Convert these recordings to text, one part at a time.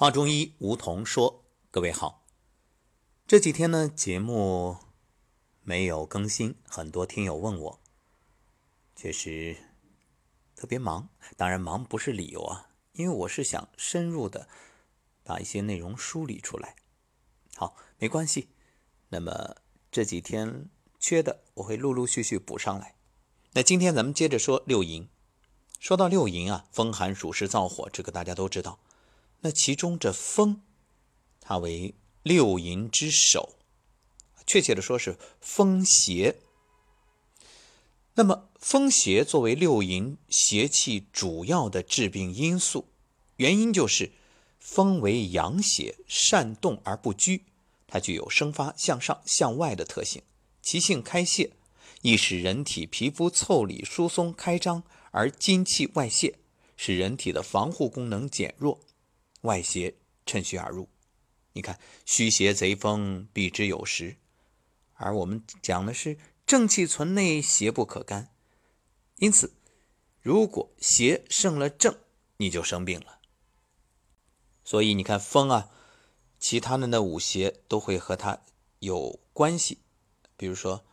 华中医梧桐说：“各位好，这几天呢节目没有更新，很多听友问我，确实特别忙。当然，忙不是理由啊，因为我是想深入的把一些内容梳理出来。好，没关系。那么这几天缺的，我会陆陆续续补上来。那今天咱们接着说六淫。说到六淫啊，风寒暑湿燥火，这个大家都知道。”那其中这风，它为六淫之首，确切的说是风邪。那么风邪作为六淫邪气主要的致病因素，原因就是风为阳邪，善动而不居，它具有生发向上向外的特性，其性开泄，易使人体皮肤腠理疏松开张而精气外泄，使人体的防护功能减弱。外邪趁虚而入，你看虚邪贼风，避之有时。而我们讲的是正气存内，邪不可干。因此，如果邪胜了正，你就生病了。所以你看风啊，其他的那五邪都会和它有关系，比如说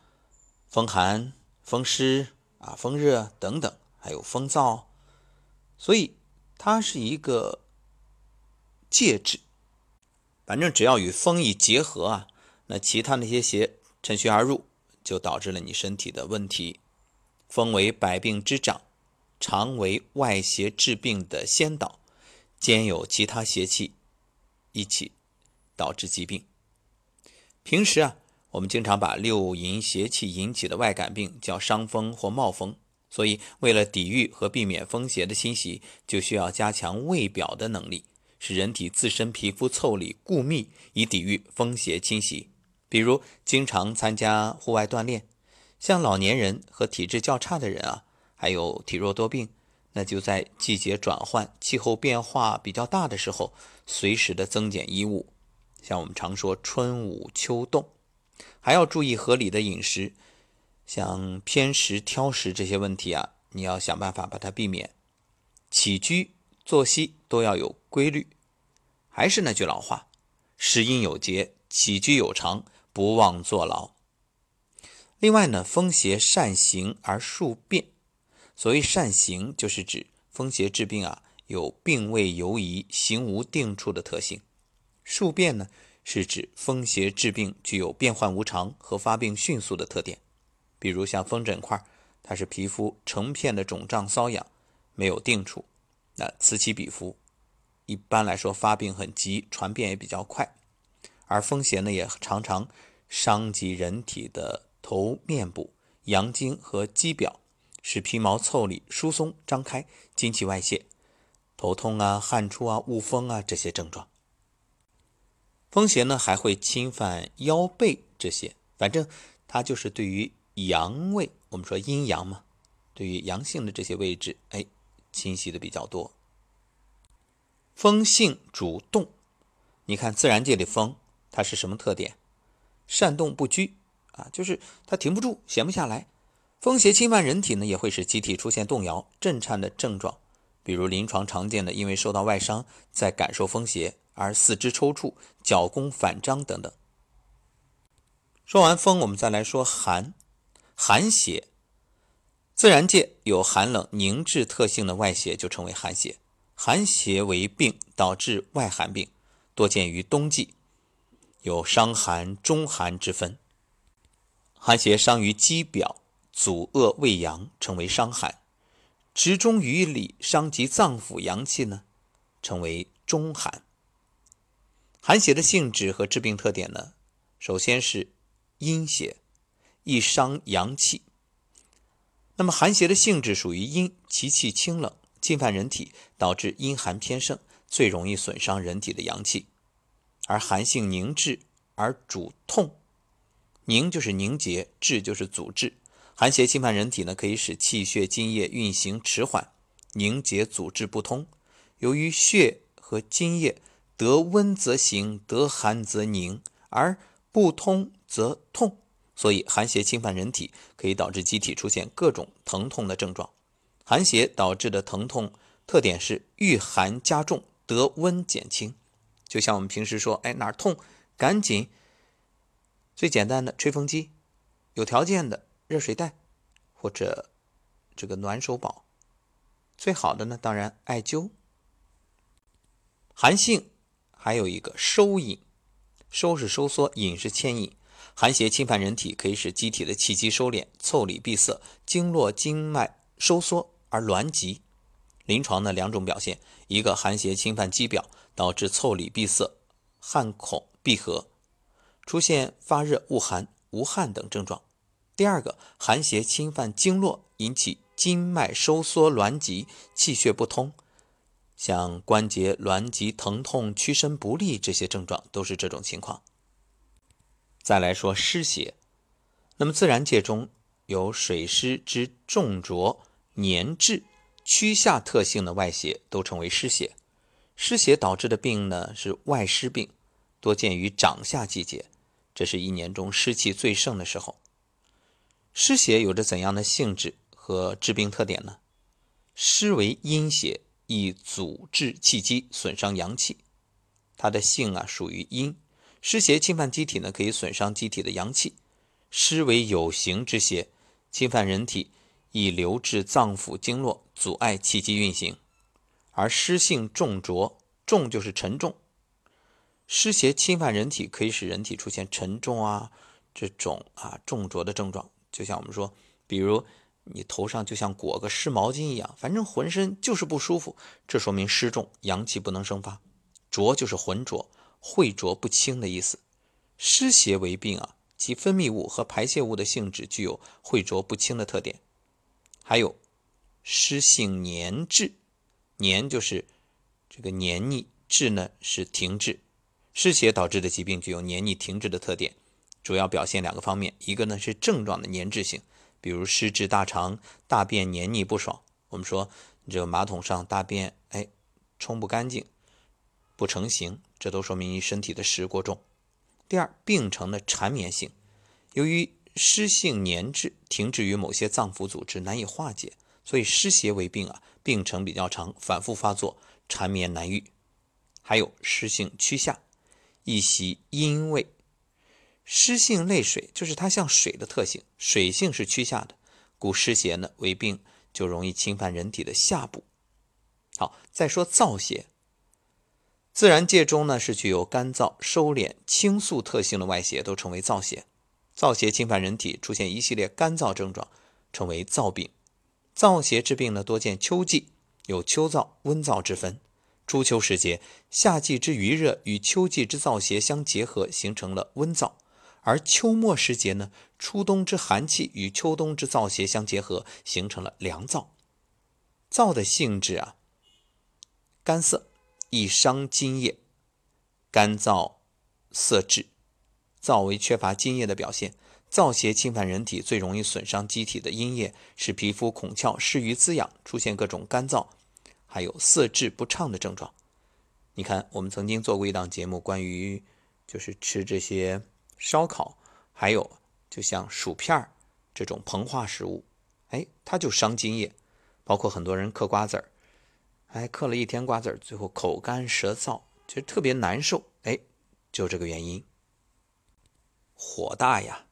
风寒、风湿啊、风热等等，还有风燥。所以它是一个。介质，反正只要与风一结合啊，那其他那些邪趁虚而入，就导致了你身体的问题。风为百病之长，常为外邪治病的先导，兼有其他邪气一起导致疾病。平时啊，我们经常把六淫邪气引起的外感病叫伤风或冒风，所以为了抵御和避免风邪的侵袭，就需要加强胃表的能力。使人体自身皮肤腠理固密，以抵御风邪侵袭。比如，经常参加户外锻炼，像老年人和体质较差的人啊，还有体弱多病，那就在季节转换、气候变化比较大的时候，随时的增减衣物。像我们常说春捂秋冻，还要注意合理的饮食，像偏食、挑食这些问题啊，你要想办法把它避免。起居。作息都要有规律，还是那句老话：食饮有节，起居有常，不忘坐牢。另外呢，风邪善行而数变。所谓善行，就是指风邪治病啊，有病位游移、行无定处的特性。数变呢，是指风邪治病具有变幻无常和发病迅速的特点。比如像风疹块，它是皮肤成片的肿胀瘙痒，没有定处。那此起彼伏，一般来说发病很急，传变也比较快，而风邪呢也常常伤及人体的头面部、阳经和肌表，使皮毛腠理疏松张开，精气外泄，头痛啊、汗出啊、恶风啊这些症状。风邪呢还会侵犯腰背这些，反正它就是对于阳位，我们说阴阳嘛，对于阳性的这些位置，哎。侵袭的比较多。风性主动，你看自然界的风，它是什么特点？善动不居啊，就是它停不住，闲不下来。风邪侵犯人体呢，也会使机体出现动摇、震颤的症状，比如临床常见的，因为受到外伤，在感受风邪而四肢抽搐、脚弓反张等等。说完风，我们再来说寒，寒邪。自然界有寒冷凝滞特性的外邪就称为寒邪。寒邪为病，导致外寒病，多见于冬季，有伤寒、中寒之分。寒邪伤于肌表，阻遏胃阳，称为伤寒；直中于里，伤及脏腑阳气呢，称为中寒。寒邪的性质和致病特点呢，首先是阴邪，易伤阳气。那么寒邪的性质属于阴，其气清冷，侵犯人体，导致阴寒偏盛，最容易损伤人体的阳气。而寒性凝滞而主痛，凝就是凝结，滞就是阻滞。寒邪侵犯人体呢，可以使气血津液运行迟缓，凝结阻滞不通。由于血和津液得温则行，得寒则凝，而不通则痛。所以，寒邪侵犯人体，可以导致机体出现各种疼痛的症状。寒邪导致的疼痛特点是遇寒加重，得温减轻。就像我们平时说，哎哪儿痛，赶紧最简单的吹风机，有条件的热水袋，或者这个暖手宝，最好的呢，当然艾灸。寒性还有一个收引，收是收缩，引是牵引。寒邪侵犯人体，可以使机体的气机收敛、腠理闭塞、经络经脉收缩而挛急。临床的两种表现：一个寒邪侵犯肌表，导致腠理闭塞、汗孔闭合，出现发热、恶寒、无汗等症状；第二个寒邪侵犯经络，引起经脉收缩挛急、气血不通，像关节挛急、疼痛、屈伸不利这些症状都是这种情况。再来说湿邪，那么自然界中有水湿之重浊、黏滞、趋下特性的外邪，都称为湿邪。湿邪导致的病呢是外湿病，多见于长夏季节，这是一年中湿气最盛的时候。湿邪有着怎样的性质和致病特点呢？湿为阴邪，易阻滞气机，损伤阳气。它的性啊属于阴。湿邪侵犯机体呢，可以损伤机体的阳气。湿为有形之邪，侵犯人体易流至脏腑经络，阻碍气机运行。而湿性重浊，重就是沉重。湿邪侵犯人体，可以使人体出现沉重啊这种啊重浊的症状。就像我们说，比如你头上就像裹个湿毛巾一样，反正浑身就是不舒服，这说明湿重，阳气不能生发。浊就是浑浊。秽浊不清的意思，湿邪为病啊，其分泌物和排泄物的性质具有秽浊不清的特点。还有湿性黏滞，黏就是这个黏腻，滞呢是停滞。湿邪导致的疾病具有黏腻停滞的特点，主要表现两个方面，一个呢是症状的黏滞性，比如湿滞大肠，大便黏腻不爽。我们说你这个马桶上大便，哎，冲不干净。不成形，这都说明你身体的湿过重。第二，病程的缠绵性，由于湿性粘滞，停滞于某些脏腑组织，难以化解，所以湿邪为病啊，病程比较长，反复发作，缠绵难愈。还有湿性趋下，易袭阴位。湿性泪水就是它像水的特性，水性是趋下的，故湿邪呢为病就容易侵犯人体的下部。好，再说燥邪。自然界中呢，是具有干燥、收敛、清肃特性的外邪，都称为燥邪。燥邪侵犯人体，出现一系列干燥症状，称为燥病。燥邪之病呢，多见秋季，有秋燥、温燥之分。初秋时节，夏季之余热与秋季之燥邪相结合，形成了温燥；而秋末时节呢，初冬之寒气与秋冬之燥邪相结合，形成了凉燥。燥的性质啊，干涩。易伤津液，干燥涩滞，燥为缺乏津液的表现。燥邪侵犯人体，最容易损伤机体的阴液，使皮肤孔窍失于滋养，出现各种干燥，还有涩滞不畅的症状。你看，我们曾经做过一档节目，关于就是吃这些烧烤，还有就像薯片这种膨化食物，哎，它就伤津液，包括很多人嗑瓜子儿。哎，嗑了一天瓜子最后口干舌燥，其实特别难受。哎，就这个原因。火大呀，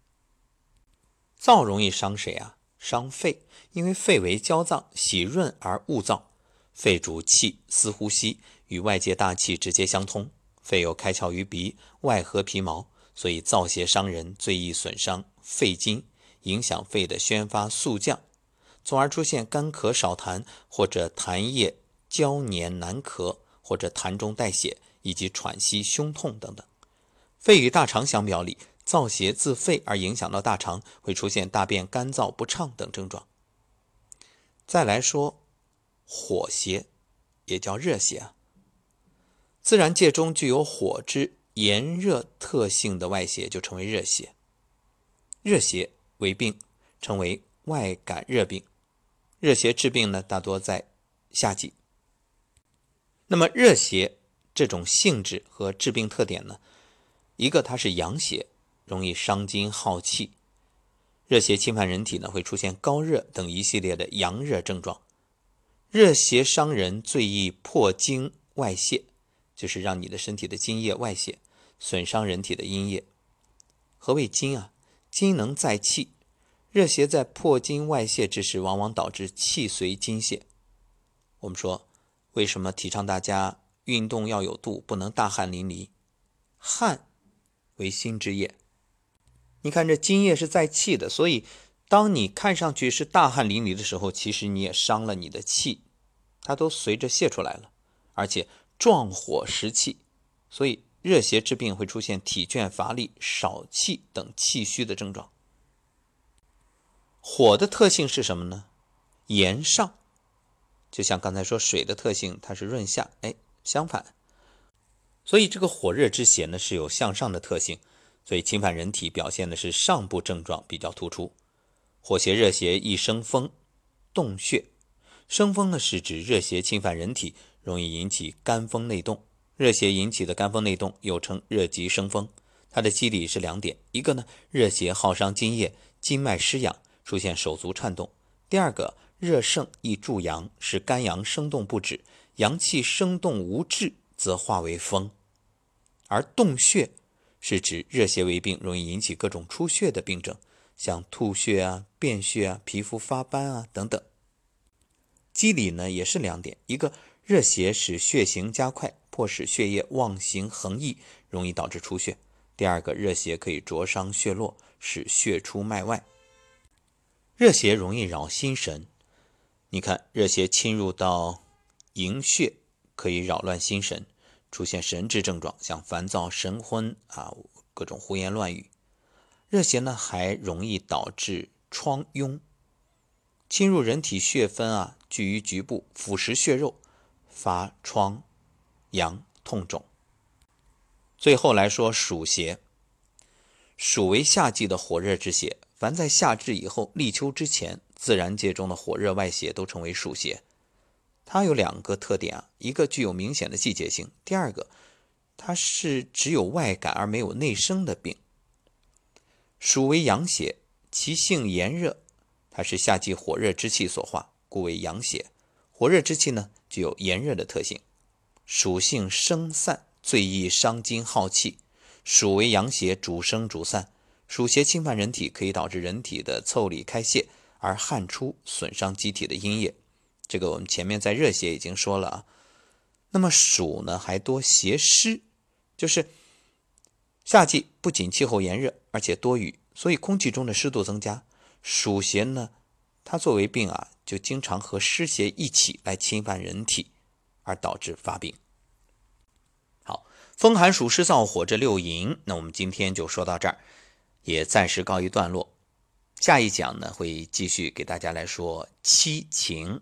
燥容易伤谁啊？伤肺，因为肺为焦脏，喜润而恶燥。肺主气，司呼吸，与外界大气直接相通。肺有开窍于鼻，外合皮毛，所以燥邪伤人最易损伤肺经，影响肺的宣发速降，从而出现干咳少痰或者痰液。焦黏难咳，或者痰中带血，以及喘息、胸痛等等。肺与大肠相表里，燥邪自肺而影响到大肠，会出现大便干燥不畅等症状。再来说火邪，也叫热邪啊。自然界中具有火之炎热特性的外邪，就称为热邪。热邪为病，称为外感热病。热邪治病呢，大多在夏季。那么热邪这种性质和致病特点呢？一个它是阳邪，容易伤筋耗气。热邪侵犯人体呢，会出现高热等一系列的阳热症状。热邪伤人最易破经外泄，就是让你的身体的津液外泄，损伤人体的阴液。何谓津啊？津能载气，热邪在破津外泄之时，往往导致气随津泄。我们说，为什么提倡大家运动要有度，不能大汗淋漓？汗为心之液，你看这津液是在气的，所以当你看上去是大汗淋漓的时候，其实你也伤了你的气，它都随着泄出来了，而且壮火食气，所以。热邪治病会出现体倦乏力、少气等气虚的症状。火的特性是什么呢？炎上，就像刚才说水的特性，它是润下。哎，相反，所以这个火热之邪呢是有向上的特性，所以侵犯人体表现的是上部症状比较突出。火邪、热邪易生风、动血。生风呢是指热邪侵犯人体，容易引起肝风内动。热邪引起的肝风内动又称热极生风，它的机理是两点：一个呢，热邪耗伤津液，筋脉失养，出现手足颤动；第二个，热盛易助阳，使肝阳生动不止，阳气生动无滞，则化为风。而动血是指热邪为病，容易引起各种出血的病症，像吐血啊、便血啊、皮肤发斑啊等等。机理呢也是两点：一个，热邪使血行加快。迫使血液妄行横溢，容易导致出血。第二个，热邪可以灼伤血络，使血出脉外。热邪容易扰心神，你看，热邪侵入到营血，可以扰乱心神，出现神志症状，像烦躁、神昏啊，各种胡言乱语。热邪呢，还容易导致疮痈，侵入人体血分啊，聚于局部，腐蚀血肉，发疮。阳痛肿。最后来说暑邪，暑为夏季的火热之邪，凡在夏至以后、立秋之前，自然界中的火热外邪都称为暑邪。它有两个特点啊，一个具有明显的季节性，第二个，它是只有外感而没有内生的病。暑为阳邪，其性炎热，它是夏季火热之气所化，故为阳邪。火热之气呢，具有炎热的特性。属性生散，最易伤筋耗气。暑为阳邪，主生主散。暑邪侵犯人体，可以导致人体的腠理开泄而汗出，损伤机体的阴液。这个我们前面在热邪已经说了啊。那么暑呢，还多邪湿，就是夏季不仅气候炎热，而且多雨，所以空气中的湿度增加。暑邪呢，它作为病啊，就经常和湿邪一起来侵犯人体。而导致发病。好，风寒暑湿燥火这六淫，那我们今天就说到这儿，也暂时告一段落。下一讲呢，会继续给大家来说七情。